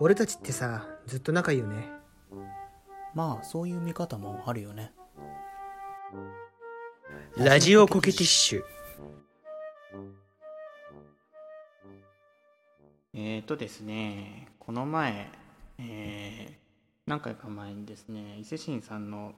俺たちってさずっと仲いいよね。まあそういう見方もあるよね。ラジオコケティッシュ。えーとですね、この前、えー何回か前にですね、伊勢神さんの、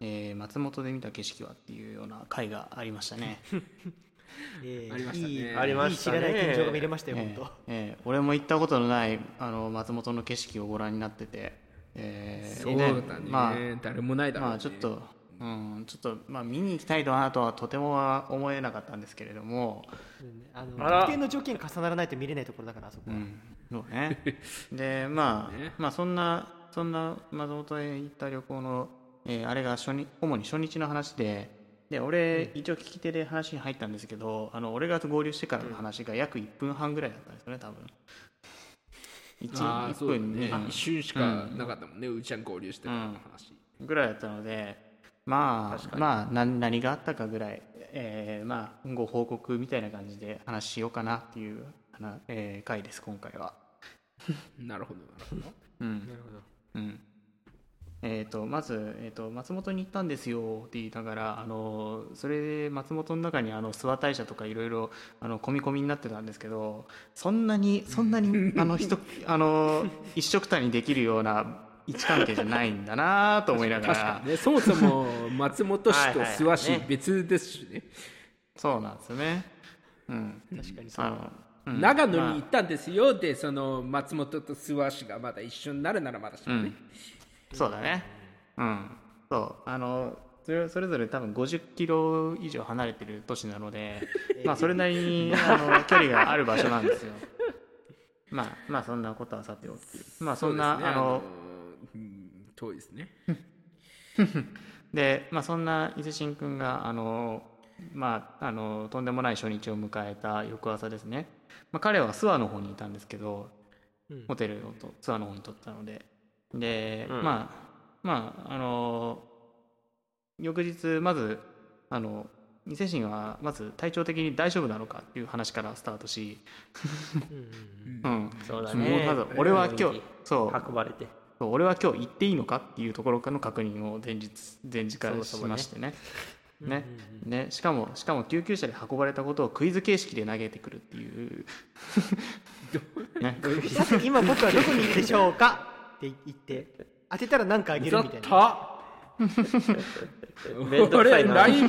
えー松本で見た景色はっていうような回がありましたね。えーありましたね。いいありいい知らない天井が見れましたよ、えー本えー俺も行ったことのないあの松本の景色をご覧になってて、えーそうだね。まあ、誰もないだろう、ね、まあちょっと、うん、ちょっと、まあ、見に行きたいなとはとてもは思えなかったんですけれども、当。あの特定の条件重ならないと見れないところだからあそこは、うん、そうね。で、まあ、ね。まあ、そんな、そんな松本へ行った旅行の、えーあれが初日、主に初日の話で、で、俺、一応聞き手で話に入ったんですけど、あの、俺が合流してからの話が約1分半ぐらいだったんですよね、多分。1, ああそうだね、うん。一瞬しかなかったもんね、うーちゃん合流してからの話、ぐらいだったので、まあ、まあ、な何があったかぐらい、えーまあ、ご報告みたいな感じで話しようかなっていう、話えー回です、今回は。なるほどなるほど。うん。なるほど。うんえー、とまず、えー、と松本に行ったんですよって言いながらあのそれで松本の中にあの諏訪大社とかいろいろあの込み込みになってたんですけどそんなにそんなに あの人あの一緒くたにできるような位置関係じゃないんだなと思いなが確らね。そもそも松本市と諏訪市はいはい。ね。別ですしね。そうなんですよね。うん、確かにそう。長野にまあ。行ったんですよ、でその松本と諏訪市がまだ一緒になるならまだしもね、そうだね。うん。そう。あの、それそれぞれ多分50キロ以上離れてる都市なので、まあそれなりにあの距離がある場所なんですよ。まあ、まあそんなことはさておき。まあそんな、ねあの、うん遠いですね で、まあそんな伊勢神君が、あの、まあ、あの、とんでもない初日を迎えた翌朝ですね。まあ彼は諏訪の方にいたんですけど、うんホテルをとツアーの方に取ったのでで、うん。まあまああの翌日まずあの伊勢神はまず体調的に大丈夫なのかっていう話からスタートし、うんそうだもうねまず俺は今日そう。運ばれて。そう俺は今日行っていいのかっていうところからの確認を前日前日からしましてね。ね。ね。しかもしかも救急車で運ばれたことをクイズ形式で投げてくるっていう。ね。さて今僕はどこにいるでしょうか？って言って当てたら何かあげるみたいな。た。めんどくさいな。俺 LINE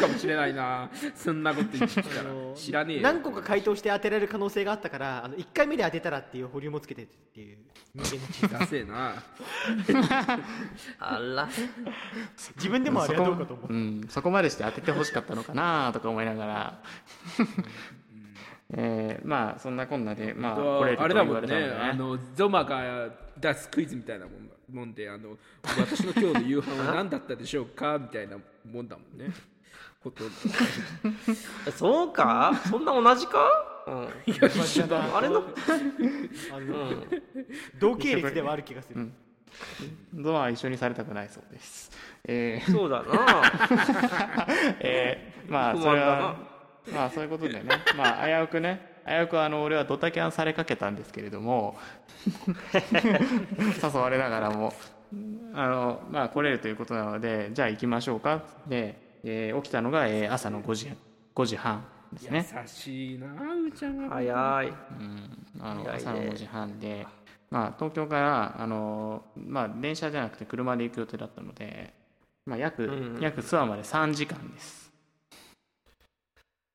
かもしれないな。そんなこと言ってきたら。知らねえよ。何個か回答して当てられる可能性があったからあの1回目で当てたらっていう保留もつけてっていう。人間のな。あら。自分でもあれはどうかと思ううん、そこまでして当ててほしかったのかなとか思いながら、えーまあそんなこんなで、まあ、あれだもんね。あのゾマが出すクイズみたいなもんもんであの私の今日の夕飯は何だったでしょうかみたいなもんだもんねほとんどそうかそんな同じかうんいや一緒だあれのあの同系列ではある気がする、ゾマは一緒にされたくないそうです。えーそうだなえーまあそれはまあそういうことでねまあ危うくね危うくあの俺はドタキャンされかけたんですけれども 誘われながらもあのまあ来れるということなのでじゃあ行きましょうか。で、えー起きたのが、えー朝の5時5時半ですね。優しいなうーちゃんは早い。うん、あの早いね。朝の5時半で、まあ、東京からあの、まあ、電車じゃなくて車で行く予定だったので、まあ、約、うん。うん約諏訪まで3時間です。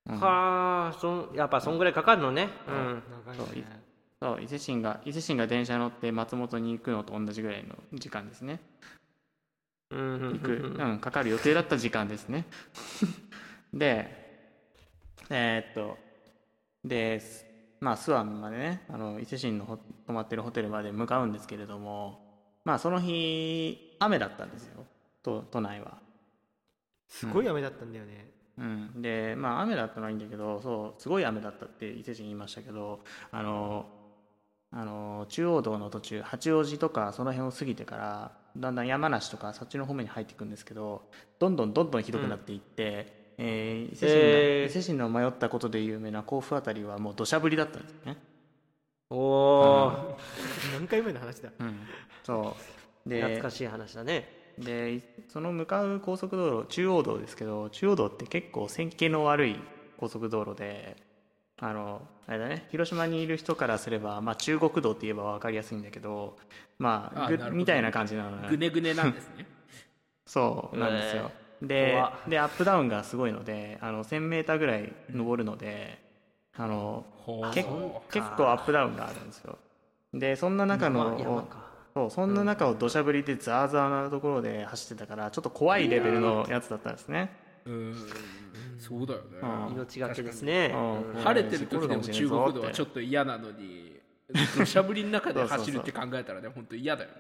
うん。はあそんやっぱそんぐらいかかるのね。う。ん。そういそう伊勢神が伊勢神が電車乗って松本に行くのと同じぐらいの時間ですね。うんうん行く、うん、かかる予定だった時間ですね。で、えーっと、で、すまあ、諏訪までね、あの伊勢神のほ泊まってるホテルまで向かうんですけれども、まあ、その日、雨だったんですよ、都都内は。すごい雨だったんだよね、うん、で、まあ、雨だったのはいいんだけど、そう、すごい雨だったって伊勢神言いましたけど、あの、あの中央道の途中、八王子とかその辺を過ぎてから、だんだん山梨とかそっちの方面に入っていくんですけどどんどんどんどんひどくなっていって、えー伊勢神のえー。伊勢神の迷ったことで有名な甲府あたりはもう土砂降りだったんですね。おお何回目の話だ。うん、そう。で懐かしい話だねでその向かう高速道路中央道ですけど中央道って結構線形の悪い高速道路であのあれだね広島にいる人からすれば、まあ、中国道って言えば分かりやすいんだけどまあぐあみたいな感じなのね。ぐねぐねなんですね。そうなんですよ、で怖っ。でアップダウンがすごいのであの 1000m ぐらい登るので、あのけ結構アップダウンがあるんですよ。でそんな中の、そうそんな中を土砂降りでザーザーなところで走ってたからちょっと怖いレベルのやつだったんですね、うん。そうだよね。うん。命がけですね。晴れてる時でも中国道はちょっっと嫌なのに 土砂降りの中で走るって考えたらね本当嫌だよね。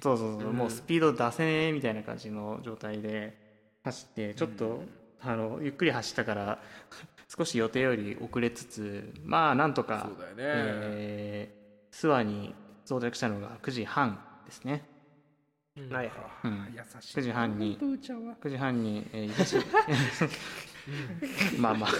とそうそうそう、もうスピード出せねえみたいな感じの状態で走ってちょっと、あのゆっくり走ったから 少し予定より遅れつつまあなんとかそうだよね。えー諏訪に到着したのが9時半ですね、はいはいうん、優しい。9時半に本当うちゃんは。9時半に、えー、伊勢神まあまあ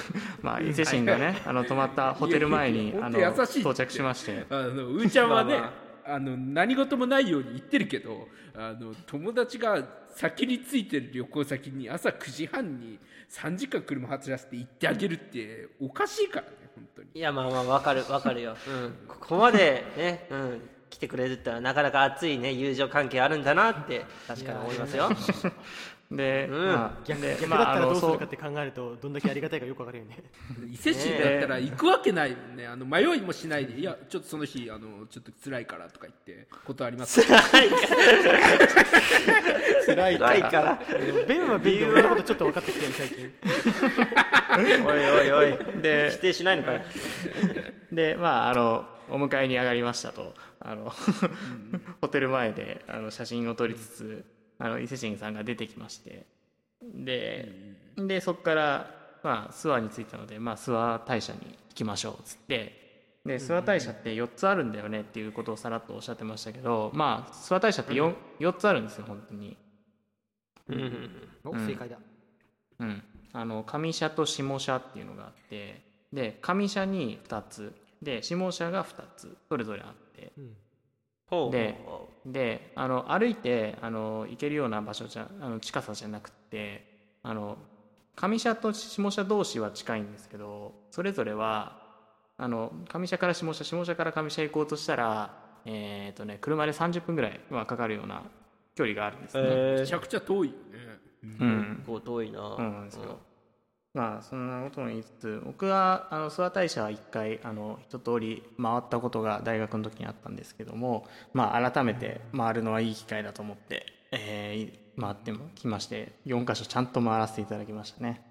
まあ伊勢神がね。あの泊まったホテル前にあの到着しまして。あのうーちゃんはね、まあまあ。の何事もないように言ってるけどあの友達が先に着いてる旅行先に朝9時半に3時間車走らせて行ってあげるっておかしいからね本当に。いやまあまあわかるわかるよ、うん、ここまでね、うん、来てくれるってのはなかなか熱いね友情関係あるんだなって確かに思いますよで、うん。まあ逆だったらどうするかって考えるとどんだけありがたいかよくわかるよね。伊勢神だったら行くわけないもんね。あの迷いもしないで。いやちょっとその日あのちょっと辛いからとか言ってことあります。辛い辛いから。ベンはベンのことちょっと分かってきてる最近。おいおいおい。で否定しないのかよ。でまああのお迎えに上がりましたと。あの ホテル前であの写真を撮りつつあの伊勢神さんが出てきまして。ででそこから、まあ、諏訪に着いたので、まあ、諏訪大社に行きましょうっつって。で諏訪大社って4つあるんだよねっていうことをさらっとおっしゃってましたけどまあ諏訪大社って 4, 4つあるんですよ本当に。うんお正解だ。うん、あの上社と下社っていうのがあって。で上社に2つ。で下社が2つ。それぞれあってでであの歩いてあの行けるような場所じゃあの近さじゃなくてあの上社と下社同士は近いんですけどそれぞれはあの上社から下社下社から上社行こうとしたら、えーとね、車で30分ぐらいはかかるような距離があるんですね。えめちゃくちゃ遠いよね。うん。結構遠いな。そう。なん。ですよ。まあそんなことも言いつつ僕はあの諏訪大社は一回あの一通り回ったことが大学の時にあったんですけども、まあ、改めて回るのはいい機会だと思って、えー回ってもきまして4箇所ちゃんと回らせていただきましたね。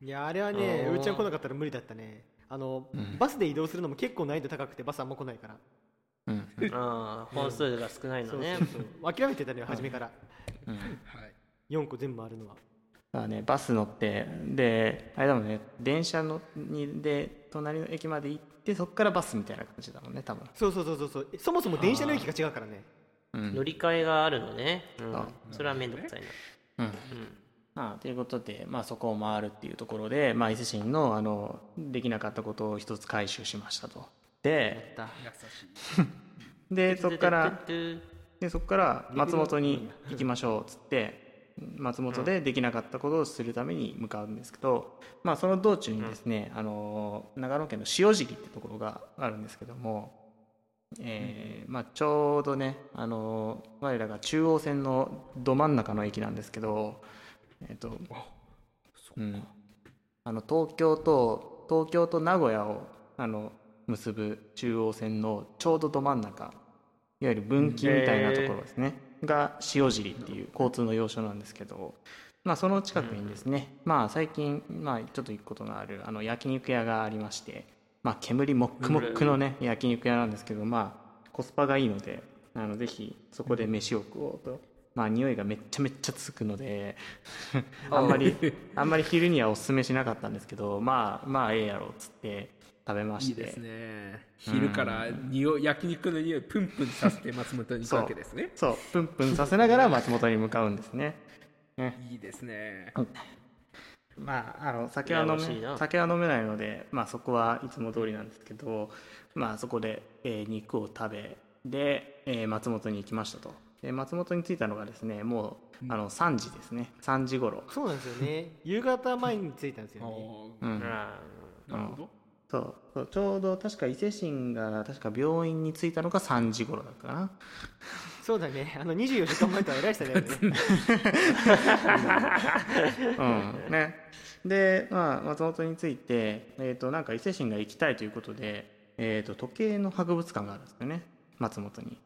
いやあれはねうー。ちゃん来なかったら無理だったね。あの、バスで移動するのも結構難易度高くてバスあんま来ないから。うん。ああ本数が少ないのそうねそうそう。諦めてたのよ初めから。うん。はい4個全部あるのはだからね、バス乗ってであれだもんね電車のにで隣の駅まで行ってそこからバスみたいな感じだもんね多分。そうそうそうそうそう。そもそも電車の駅が違うからね。うん。乗り換えがあるのね、うん。あそれは面倒くさいな。うん。まあ、ということで、まあ、そこを回るっていうところで、まあ、伊勢神のあのできなかったことを一つ回収しましたと。で優しい。でそこからでそこから松本に行きましょうっつって松本でできなかったことをするために向かうんですけど、まあ、その道中にですね、あの長野県の塩尻ってところがあるんですけども、えーまあ、ちょうどねあの我らが中央線のど真ん中の駅なんですけど、えっとうん、あの東京と東京と名古屋をあの結ぶ中央線のちょうどど真ん中いわゆる分岐みたいなところですね、が塩尻っていう交通の要所なんですけど、まあ、その近くにですね、まあ、最近、まあ、ちょっと行くことのあるあの焼肉屋がありまして、まあ、煙もっくもっくのね焼肉屋なんですけど、まあ、コスパがいいのであのぜひそこで飯を食おうと。まあ匂いがめっちゃめっちゃつくのであんまり あんまり昼にはおすすめしなかったんですけどまあまあええやろうっつって食べまして。いいですね。昼から匂い焼肉の匂いプンプンさせて松本に行くわけですね。そう。プンプンさせながら 松本に向かうんですね。いいですね。まああの酒は飲め酒は飲めないのでまあそこはいつも通りなんですけどまあそこで、えー肉を食べで、えー松本に行きましたと。で松本に着いたのがですねもうあの3時ですね。3時頃。そうなんですよね。夕方前に着いたんですよね。うん。うんなるほどそうちょうど確か伊勢神が確か病院に着いたのが3時頃だったかな。そうだね。あの24時間前とは偉い差だよね。うん。ね、で、まあ、松本について、えー、となんか伊勢神が行きたいということで、えー、と時計の博物館があるんですよね。松本に。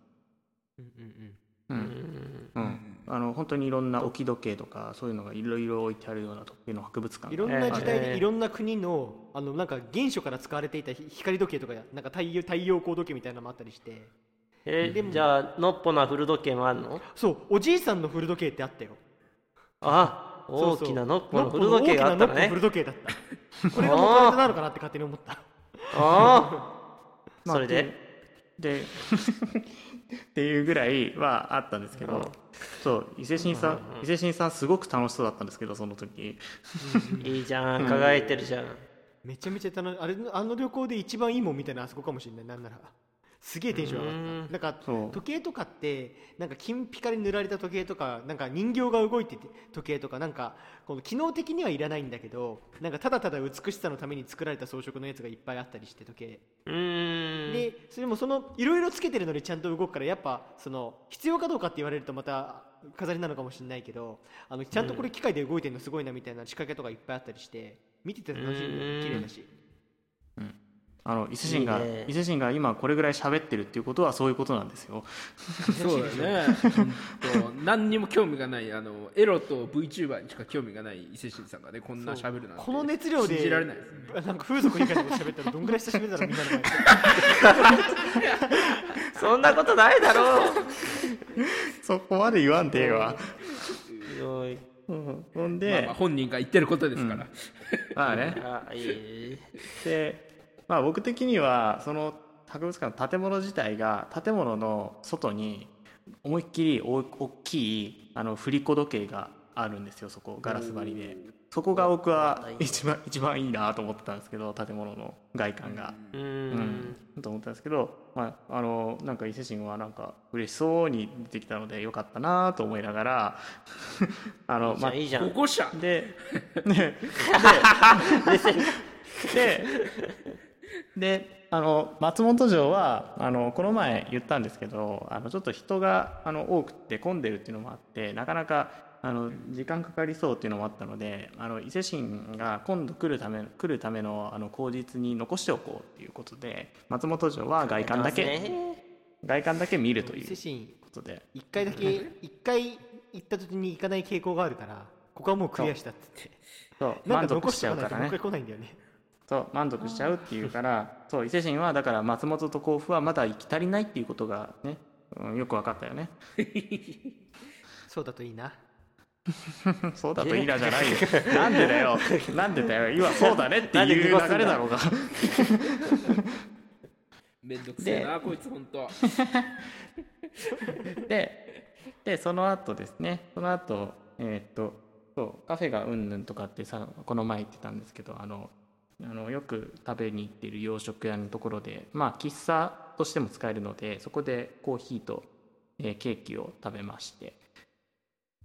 うんうんうんあの本当にいろんな置き時計とかそういうのがいろいろ置いてあるような時計の博物館。いろんな時あ代るでいろんな国のあのなんか原初から使われていたひ光時計とかなんか太陽太陽光時計みたいなのもあったりして。えでもじゃあのっぽな古時計もあるの？そうおじいさんの古時計ってあったよ。あ大きなのっぽのノッポ古時計があったのね大きなノッポの古時計だった。これが元々なのかなって勝手に思った。ああそれで？で っていうぐらいはあったんですけど、そう伊勢神さん、伊勢神さんすごく楽しそうだったんですけどその時。いいじゃん輝いてるじゃん。めちゃめちゃ楽しあれあの旅行で一番いいもんみたいなあそこかもしれないなんならすげえテンション上がった。なんか時計とかってなんか金ピカに塗られた時計とかなんか人形が動いてて時計とか。なんかこの機能的にはいらないんだけどなんかただただ美しさのために作られた装飾のやつがいっぱいあったりして時計。でそれもそのいろいろつけてるのにちゃんと動くからやっぱその必要かどうかって言われるとまた飾りなのかもしれないけどあのちゃんとこれ機械で動いてるのすごいなみたいな仕掛けとかいっぱいあったりして見てて楽しい。うん。綺麗だしあの伊勢神がいいね。伊勢神が今これぐらい喋ってるっていうことはそういうことなんですよ。そうだね。何にも興味がないあのエロと VTuber にしか興味がない伊勢神さんがねこんな喋るなんて。この熱量で信じられないですよね。なんか風俗以外でも喋ったらどんぐらい久しぶりだろうみんなの前で。そんなことないだろう。そこまで言わんでええわ、ひどい。うん、ほんまあでまあ本人が言ってることですから、まあね。あいい。で、まあ、僕的にはその博物館の建物自体が建物の外に思いっきり大大きいあの振り子時計があるんですよそこガラス張りで。そこが僕は一番一番いいなと思ってたんですけど建物の外観が。うん。ん、と思ったんですけど、まあ、あのなんか伊勢神はなんか嬉しそうに出てきたのでよかったなと思いながら あのじゃあいいじゃん。保護者で でで であの松本城はあのこの前言ったんですけどあのちょっと人があの多くて混んでるっていうのもあってなかなかあの時間かかりそうっていうのもあったのであの伊勢神が今度来るため来るためのあの口実に残しておこうっていうことで松本城は外観だけ、ね。外観だけ見るという伊勢神ことで。一回だけ一回行った時に行かない傾向があるからここはもうクリアしたっつって。そう。満なんか残足しちゃうからね。もう一回来ないんだよねそう満足しちゃうっていうからそう伊勢神はだから松本と甲府はまだ行き足りないっていうことがね、うん、よく分かったよね。そうだといいな。そうだといいなじゃないよ。なんでだよ。なんでだよ。今そうだねっていう流れだろうが。めんどくせえなこいつ本当ででその後ですね。その後えーっとそうカフェがうんぬんとかってさこの前言ってたんですけどあのあのよく食べに行っている洋食屋のところでまあ喫茶としても使えるのでそこでコーヒーと、えーケーキを食べまして。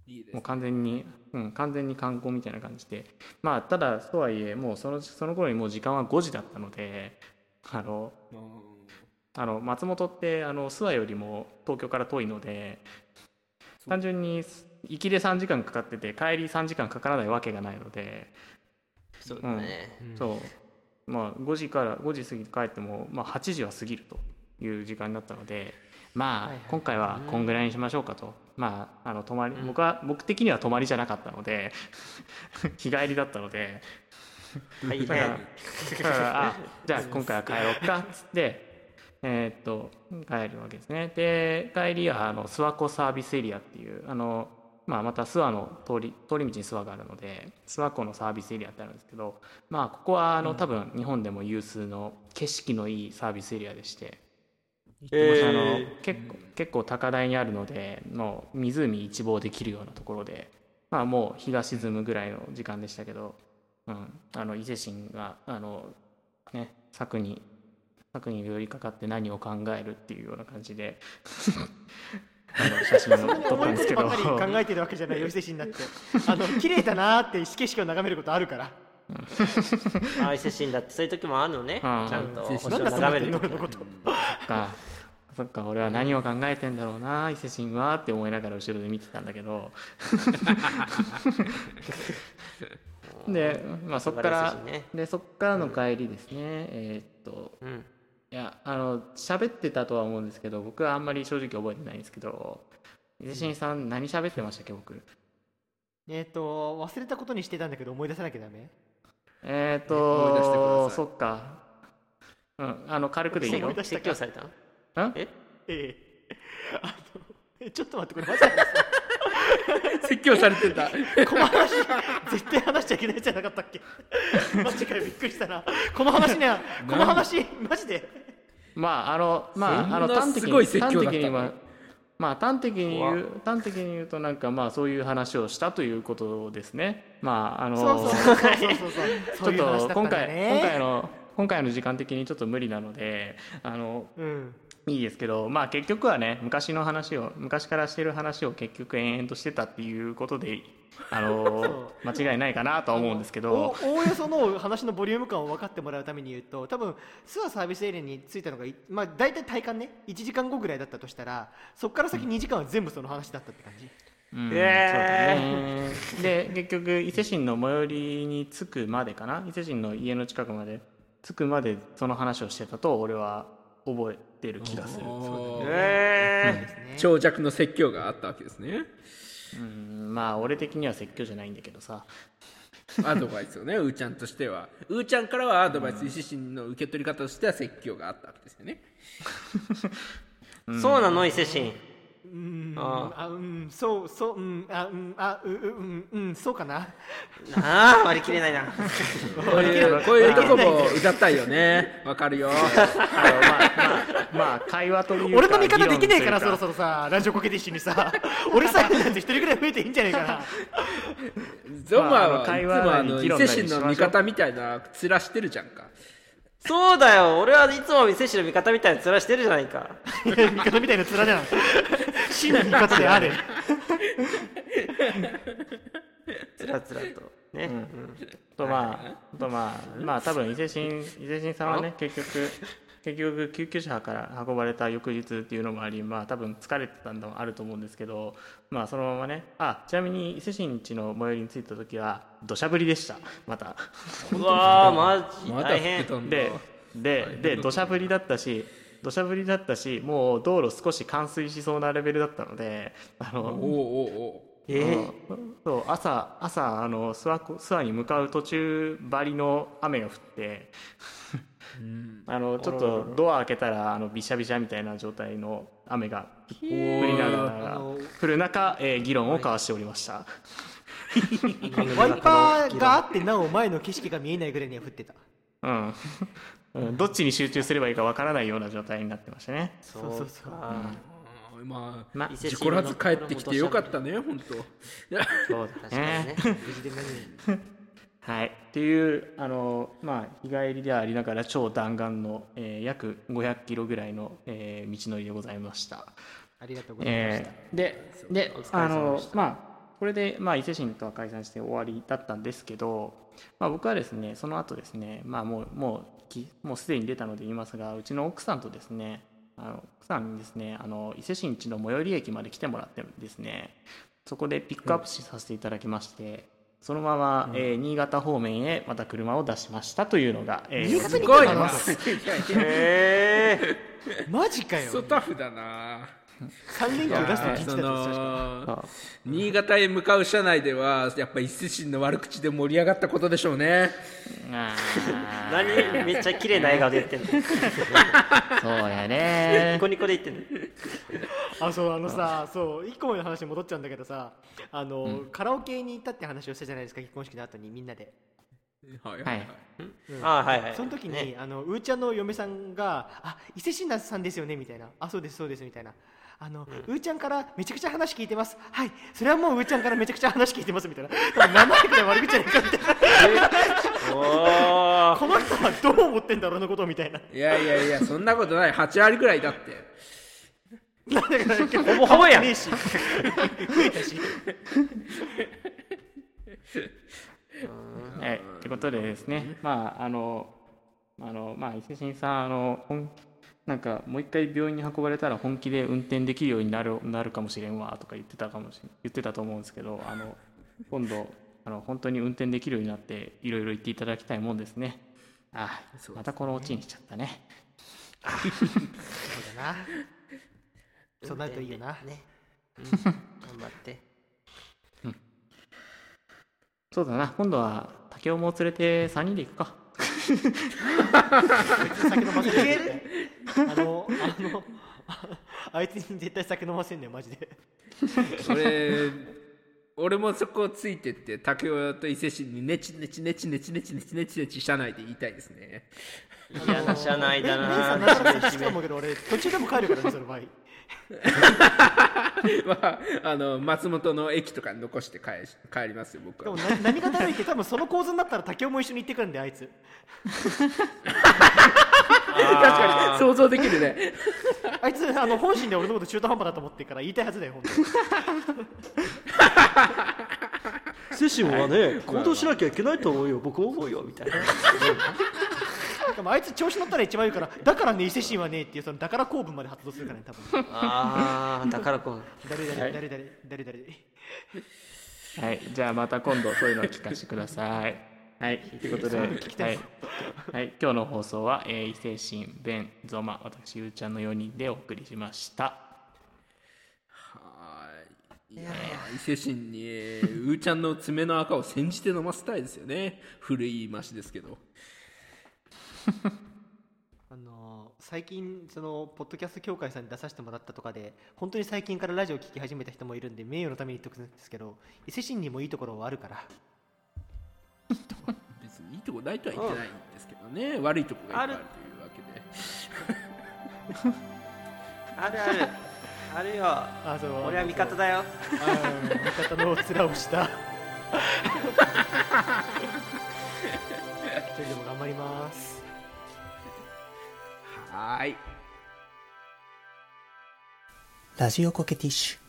いいですもう完全に、うん、完全に観光みたいな感じで。まあただとはいえもうそのその頃にもう時間は5時だったのであのうん。あの松本ってあの諏訪よりも東京から遠いので単純に行きで3時間かかってて帰り3時間かからないわけがないので、そうだね、そう。まあ5時から5時過ぎて帰っても、まあ、8時は過ぎるという時間になったのでまあ、今回はこんぐらいにしましょうかと、まああの泊まり僕は僕的には泊まりじゃなかったので 日帰りだったので。はいだからね。だからあじゃあ今回は帰ろうかっつってえーっと帰るわけですね。で帰りはあの諏訪湖サービスエリアっていうあのまあ、また諏訪の通り通り道に諏訪があるので諏訪湖のサービスエリアってあるんですけど、まあ、ここはあの多分日本でも有数の景色のいいサービスエリアでして、あの結構結構高台にあるのでもう湖一望できるようなところで、まあ、もう日が沈むぐらいの時間でしたけど、うん、あの伊勢神があの、ね、柵に柵に寄りかかって何を考えるっていうような感じであの写真を撮ったんですけど。考えてるわけじゃないよ伊勢神だって。あの綺麗だなーって景色を眺めることあるから。あ伊勢神だってそういう時もあるのね。ちうん。ゃんと星を眺めるのこと。かそっか俺は何を考えてんだろうな伊勢神はって思いながら後ろで見てたんだけど。で、まあ、そっからね。でそっからの帰りですね、えーっとうんいやあの喋ってたとは思うんですけど僕はあんまり正直覚えてないんですけど伊勢神さん何喋ってましたっけ僕？えっと忘れたことにしてたんだけど思い出さなきゃダメ？えーっ思い出してくだとさい。そっか。うんあの軽くでいいよ。思い出したか説教された？んえ？ええ。あのえちょっと待ってこれマジで 説教されてたこの話絶対話しちゃいけないじゃなかったっけ？マジかよびっくりしたな。この話ねこの話マジで。まああのまああの端的に端的にはまあ端的に言う端的に言うとなんかまあそういう話をしたということですね。まああのちょっと今回ね今回の今回の時間的にちょっと無理なのであのうんいいですけどまあ結局はね昔の話を昔からしてる話を結局延々としてたっていうことであの 間違いないかなとは思うんですけおどおおよその話のボリューム感を分かってもらうために言うと多分諏訪サービスエリアに着いたのがいまあ大体体感ね1時間後ぐらいだったとしたらそこから先2時間は全部その話だったって感じ、うんえそうだね。で結局伊勢神の最寄りに着くまでかな？伊勢神の家の近くまで着くまでその話をしてたと俺は覚えてる気がする。えですね。長尺の説教があったわけですね。うん。まあ俺的には説教じゃないんだけどさ。アドバイスをね うーちゃんとしては。うーちゃんからはアドバイス伊勢神の受け取り方としては説教があったわけですよね。ー そうなの伊勢神うん。ああ。うんそうそううんあうんあうううんうんそうかな。ああ割り切れないな。こうい。うこういうとこも歌ったいよね。わかるよ。あのまあまあまあ会話というか俺の味方できねえからそろそろさラジオコケティッシュにさ。俺さえなんて一人ぐらい増えていいんじゃないかな。ゾマはいつ会話もあの伊勢神の味方みたいな面してるじゃんか。そうだよ。俺はいつも伊勢神の味方みたいな面してるじゃないか。味方みたいな面じゃん真の味方であれつらつらとね、うん。とまあとまあまあ多分伊勢神伊勢神さんはね結局結局救急車から運ばれた翌日っていうのもありまあ多分疲れてたのもあると思うんですけどまあそのままねあちなみに伊勢神地の最寄りに着いた時は土砂降りでした。また。うわーマジ。大変。ででで土砂降りだったし土砂降りだったしもう道路少し冠水しそうなレベルだったのであのおえーうん。そう朝朝あの諏訪湖諏訪に向かう途中ばりの雨が降ってあのちょっとドア開けたらあのびしゃびしゃみたいな状態の雨が降りながら降る中、えー議論を交わしておりました、ワイパーがあってなお前の景色が見えないぐらいには降ってた。うんうん、どっちに集中すればいいかわからないような状態になってましたね。そうそうそうそうかおうまあま伊勢事故らず帰ってきてよかったね本当。そう確かにだね。ね。無事で何 はい、っていうあの、まあ、日帰りでありながら超弾丸の、えー約500キロぐらいの、えー道のりでございました。ありがとうございました、えーでであのまあこれで、まあ、伊勢神とは解散して終わりだったんですけど、まあ、僕はですねその後ですね、まあ、もうもうきもうすでに出たので言いますがうちの奥さんとですねあの奥さんにですねあの伊勢神地の最寄り駅まで来てもらってですね。そこでピックアップしさせていただきまして、そのまま、えー新潟方面へまた車を出しましたというのが、えー新潟にす。ごいな行ったの えマジかよ。タフだな3連休出すと聞いてたそって言ってた新潟へ向かう車内ではやっぱ伊勢神の悪口で盛り上がったことでしょうね。何？めっちゃ綺麗な笑顔で言ってんの。そうやね。ニコニコで言ってんの。あそうあのさそう一個前の話に戻っちゃうんだけどさあの、カラオケに行ったって話をしたじゃないですか結婚式の後にみんなで。はいはいああはいはい。その時に、ね。あのうーちゃんの嫁さんが「あ伊勢神那さんですよね」みたいな「あそうですそうです」みたいな「あの、うーちゃんからめちゃくちゃ話聞いてます。はい。それはもううーちゃんからめちゃくちゃ話聞いてます」みたいな。7割くらい悪口じゃないかみたいなこの人はどう思ってんだろうあのことをみたいな。いやいやいやそんなことない。8割ぐらいだって。なんだかほぼほぼや。んねえし増えたしはい、ってことでですね、まああのあのまあ伊勢神さんあの本なんかもう一回病院に運ばれたら本気で運転できるようになるなるかもしれんわとか言ってたかもし言ってたと思うんですけど、あの今度あの本当に運転できるようになっていろいろ言っていただきたいもんですね。あ、またこのオチにしちゃったね。そうだな。そうなるといいよなね、うん、頑張って。そうだな、今度は竹雄も連れて3人で行くか。酒飲ませる？あのあのあいつに絶対酒飲ませんねんマジで。俺俺もそこをついてって竹雄と伊勢神にネチネチネチネチネチネチネチネチ車内で言いたいですね。嫌な車内だ姉さんななかなか好きかもけど俺途中でも帰るからねその場合。まああの松本の駅とかに残して帰帰りますよ僕でもはな何が悪いって多分その構図になったら竹雄も一緒に行ってくるんであいつ。確 かに想像できるね。あいつあの本心で俺のこと中途半端だと思ってるから言いたいはずだよ本当精神 はね行動しなきゃいけないと思うよ。僕も思うよみたいな。でもあいつ調子乗ったら一番言うからだからね伊勢神はねっていうそのだから公文まで発動するからね多分。ああだからこう誰はい。誰誰誰誰誰はい、じゃあまた今度そういうのを聞かせてください。はい、ということで、はい、きたいはい、今日の放送は、えー、伊勢神、弁、ゾマ、私、ゆうちゃんの4人でお送りしました。はい。いやー伊勢神にえーうーちゃんの爪の赤を煎じて飲ませたいですよね。古い言い回しですけど。あの最近そのポッドキャスト協会さんに出させてもらったとかで本当に最近からラジオ聞き始めた人もいるんで名誉のために言っとくんですけど伊勢神にもいいところはあるからいいとこないとは言ってないんですけどね、悪いとこがいっぱいあるというわけで。ある。あるある。よ。あそう。俺は味方だよ。味方の面をした。一人でも頑張ります。はーい。ラジオコケティッシュ